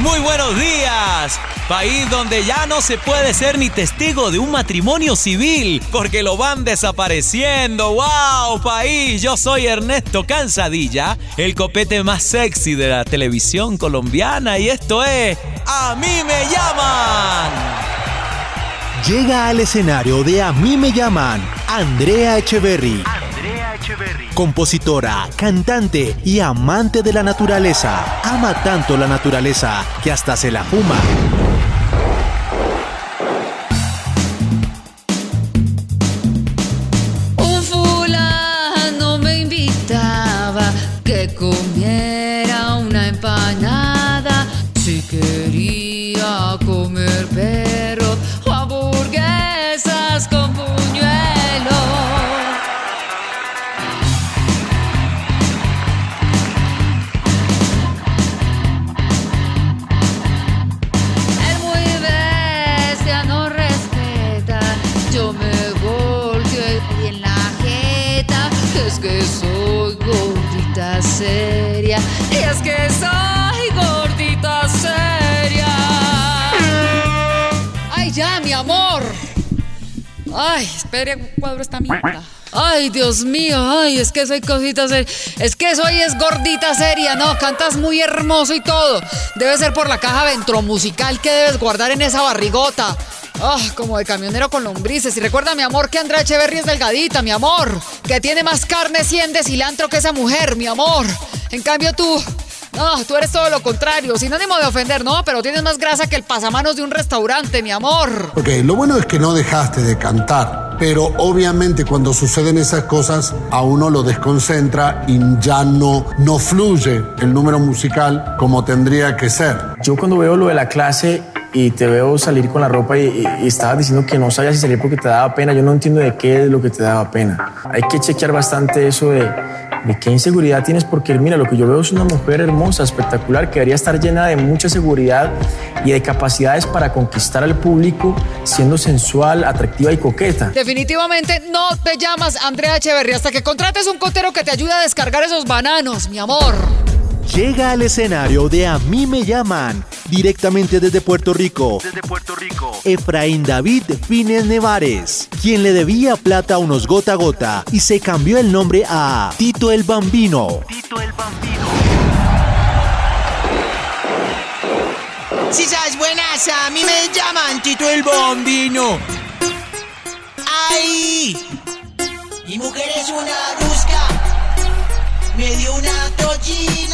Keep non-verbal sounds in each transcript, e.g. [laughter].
Muy buenos días. País donde ya no se puede ser ni testigo de un matrimonio civil porque lo van desapareciendo. ¡Wow! País, yo soy Ernesto Cansadilla, el copete más sexy de la televisión colombiana y esto es A mí me llaman. Llega al escenario de A mí me llaman Andrea Echeverry. Compositora, cantante y amante de la naturaleza. Ama tanto la naturaleza que hasta se la fuma. Un fulano me invitaba que comiera Es que soy gordita seria. Y es que soy gordita seria. Ay, ya, mi amor. Ay, espere, cuadro esta mierda. Ay, Dios mío, ay, es que soy cosita seria. Es que soy es gordita seria, no, cantas muy hermoso y todo. Debe ser por la caja ventromusical que debes guardar en esa barrigota. Ah, como de camionero con lombrices. Y recuerda, mi amor, que Andrea Echeverry es delgadita, mi amor. Que tiene más carne 100 de cilantro que esa mujer, mi amor. En cambio tú, no, tú eres todo lo contrario. Sinónimo de ofender, no, pero tienes más grasa que el pasamanos de un restaurante, mi amor. Ok, lo bueno es que no dejaste de cantar, pero obviamente cuando suceden esas cosas a uno lo desconcentra y ya no, no fluye el número musical como tendría que ser. Yo cuando veo lo de la clase y te veo salir con la ropa y, y- y estabas diciendo que no sabías si salir porque te daba pena, yo no entiendo de qué es lo que te daba pena. Hay que chequear bastante eso de, de qué inseguridad tienes porque mira, lo que yo veo es una mujer hermosa, espectacular, que debería estar llena de mucha seguridad y de capacidades para conquistar al público siendo sensual, atractiva y coqueta. Definitivamente no te llamas Andrea Echeverry hasta que contrates un cotero que te ayude a descargar esos bananos, mi amor. Llega al escenario de A mí me llaman directamente desde Puerto Rico. Desde Puerto Rico. Efraín David Fines Nevares, quien le debía plata a unos gota a gota y se cambió el nombre a Tito el Bambino. Si sabes buenas, a mí me llaman Tito el Bombino. ¡Ay! Mi mujer es una brusca. Me dio una tollina.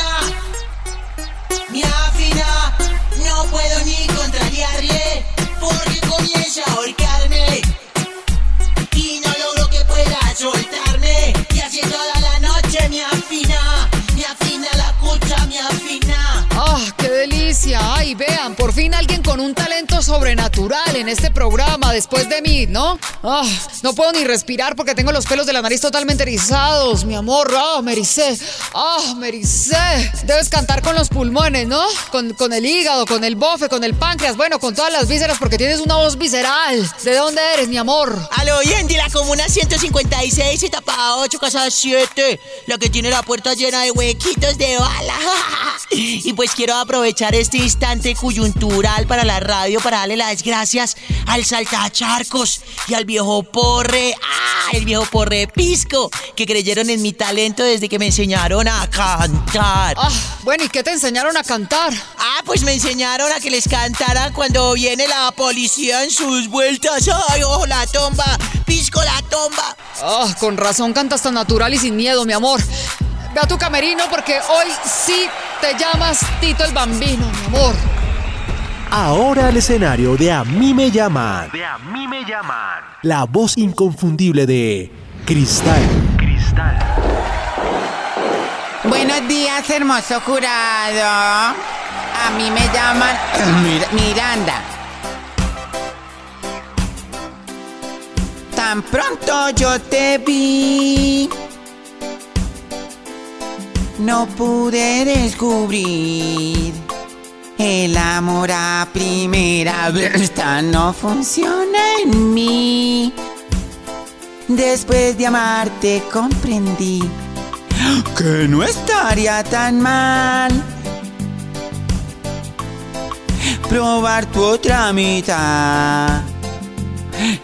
En este programa después de mí, ¿no? ¡Ah! No puedo ni respirar porque tengo los pelos de la nariz totalmente erizados, mi amor. ¡Ah, ericé! ¡Ah, ericé! Debes cantar con los pulmones, ¿no? Con, el hígado, con el bofe, con el páncreas, bueno, con todas las vísceras porque tienes una voz visceral. ¿De dónde eres, mi amor? Al oyente la comuna 156, etapa 8, casa 7, la que tiene la puerta llena de huequitos de bala. [laughs] y pues quiero aprovechar este instante coyuntural para la radio para darle las gracias al saltacharcos y al viejo porre, ah, el viejo porre pisco, que creyeron en mi talento desde que me enseñaron a cantar. Ah, bueno, ¿y qué te enseñaron a cantar? Ah, pues me enseñaron a que les cantara cuando viene la policía en sus vueltas. Ay, ojo, la tomba, pisco la tomba. Ah, con razón cantas tan natural y sin miedo, mi amor. Ve a tu camerino porque hoy sí te llamas Tito el Bambino, mi amor. Ahora al escenario de A mí me llaman. De A mí me llaman. La voz inconfundible de Cristal. Buenos días, hermoso jurado. A mí me llaman [clears throat] Mir- Miranda. Tan pronto yo te vi, no pude descubrir el amor a primera vista no funciona en mí. Después de amarte comprendí que no estaría tan mal probar tu otra mitad.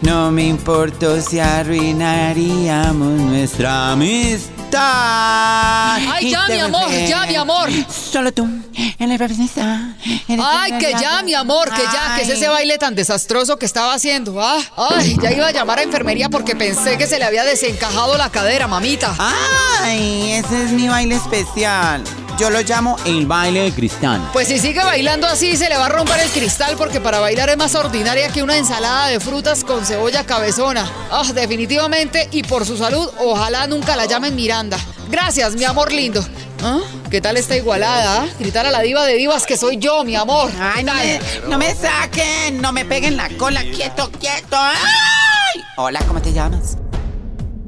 No me importó si arruinaríamos nuestra amistad. Ay, ya, mi amor, ya, mi amor. Solo tú, en protagonista. eres Ay, que ya, mi amor, que ya, que es ese baile tan desastroso que estaba haciendo. Ah, ay, ya iba a llamar a enfermería porque pensé que se le había desencajado la cadera, mamita. Ay, ese es mi baile especial. Yo lo llamo el baile de cristal. Pues si sigue bailando así, se le va a romper el cristal porque para bailar es más ordinaria que una ensalada de frutas con cebolla cabezona. Ah, definitivamente, y por su salud, ojalá nunca la llamen Miranda. Gracias, mi amor lindo. ¿Ah? ¿Qué tal esta igualada? ah? Gritar a la diva de divas que soy yo, mi amor. Ay, ¿Qué no me, no me saquen, no me peguen la cola, quieto, quieto. Ay. Hola, ¿cómo te llamas?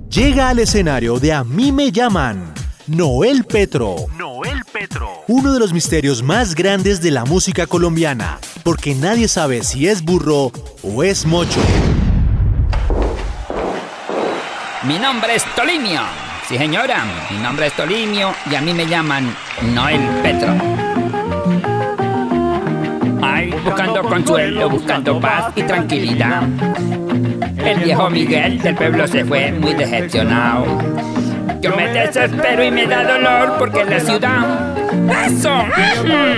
Llega al escenario de A mí me llaman Noel Petro. Noel Uno de los misterios más grandes de la música colombiana, porque nadie sabe si es burro o es mocho. Mi nombre es Tolimio. Sí, señora, mi nombre es Tolimio y a mí me llaman Noel Petro. Ay, buscando consuelo, buscando paz y tranquilidad. El viejo Miguel del pueblo se fue muy decepcionado. Yo me desespero y me da dolor porque la ciudad. ¡Eso!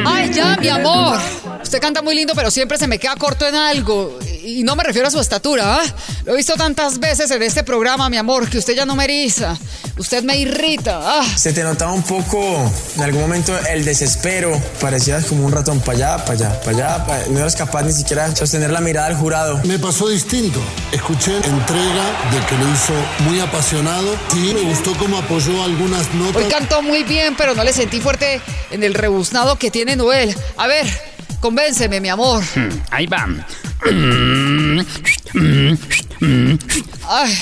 Ay, ya, mi amor. Usted canta muy lindo, pero siempre se me queda corto en algo. Y no me refiero a su estatura, ¿ah? Lo he visto tantas veces en este programa, mi amor, que usted ya no me eriza. Usted me irrita. Ah. Se te notaba un poco, en algún momento, el desespero. Parecías como un ratón para allá, para allá, para allá. pa- No eras capaz ni siquiera de sostener la mirada al jurado. Me pasó distinto. Escuché entrega de que lo hizo muy apasionado. Sí, me gustó cómo apoyó algunas notas. Hoy cantó muy bien, pero no le sentí fuerte en el rebuznado que tiene Noel. A ver, convénceme, mi amor. Ahí va. Ay,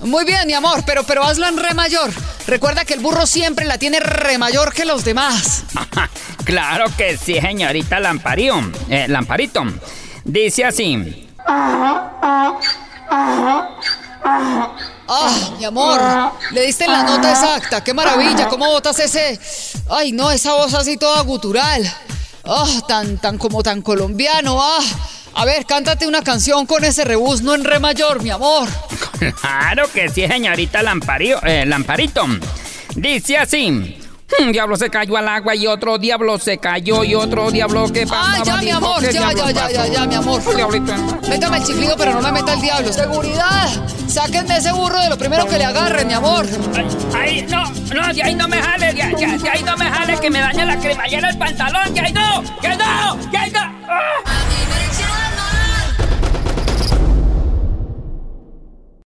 muy bien, mi amor, pero, pero hazlo en re mayor. Recuerda que el burro siempre la tiene re mayor que los demás. [laughs] Claro que sí, señorita Lampario. Eh, Lamparito. Dice así. Ah, mi amor, le diste la nota exacta. Qué maravilla, ¿cómo botas ese? Ay, no, esa voz así toda gutural. Ah, tan, tan como tan colombiano. Ah, a ver, cántate una canción con ese rebuzno en re mayor, mi amor. Claro que sí, señorita Lampario, eh, Lamparito. Dice así. Un diablo se cayó al agua y otro diablo se cayó y otro diablo que pasaba. Ah, ya, mi amor, ¿qué ya, ya, ya, ya, ya, mi amor. Diablito. Métame el chiflido, pero no me meta el diablo. ¡Seguridad! ¡Sáquenme ese burro de lo primero que le agarre, mi amor! Ay, ay, no, no, de ahí no me jale, de, de- de ahí no me jale que me daña la cremallera el pantalón, que ahí no, que no, que ahí no.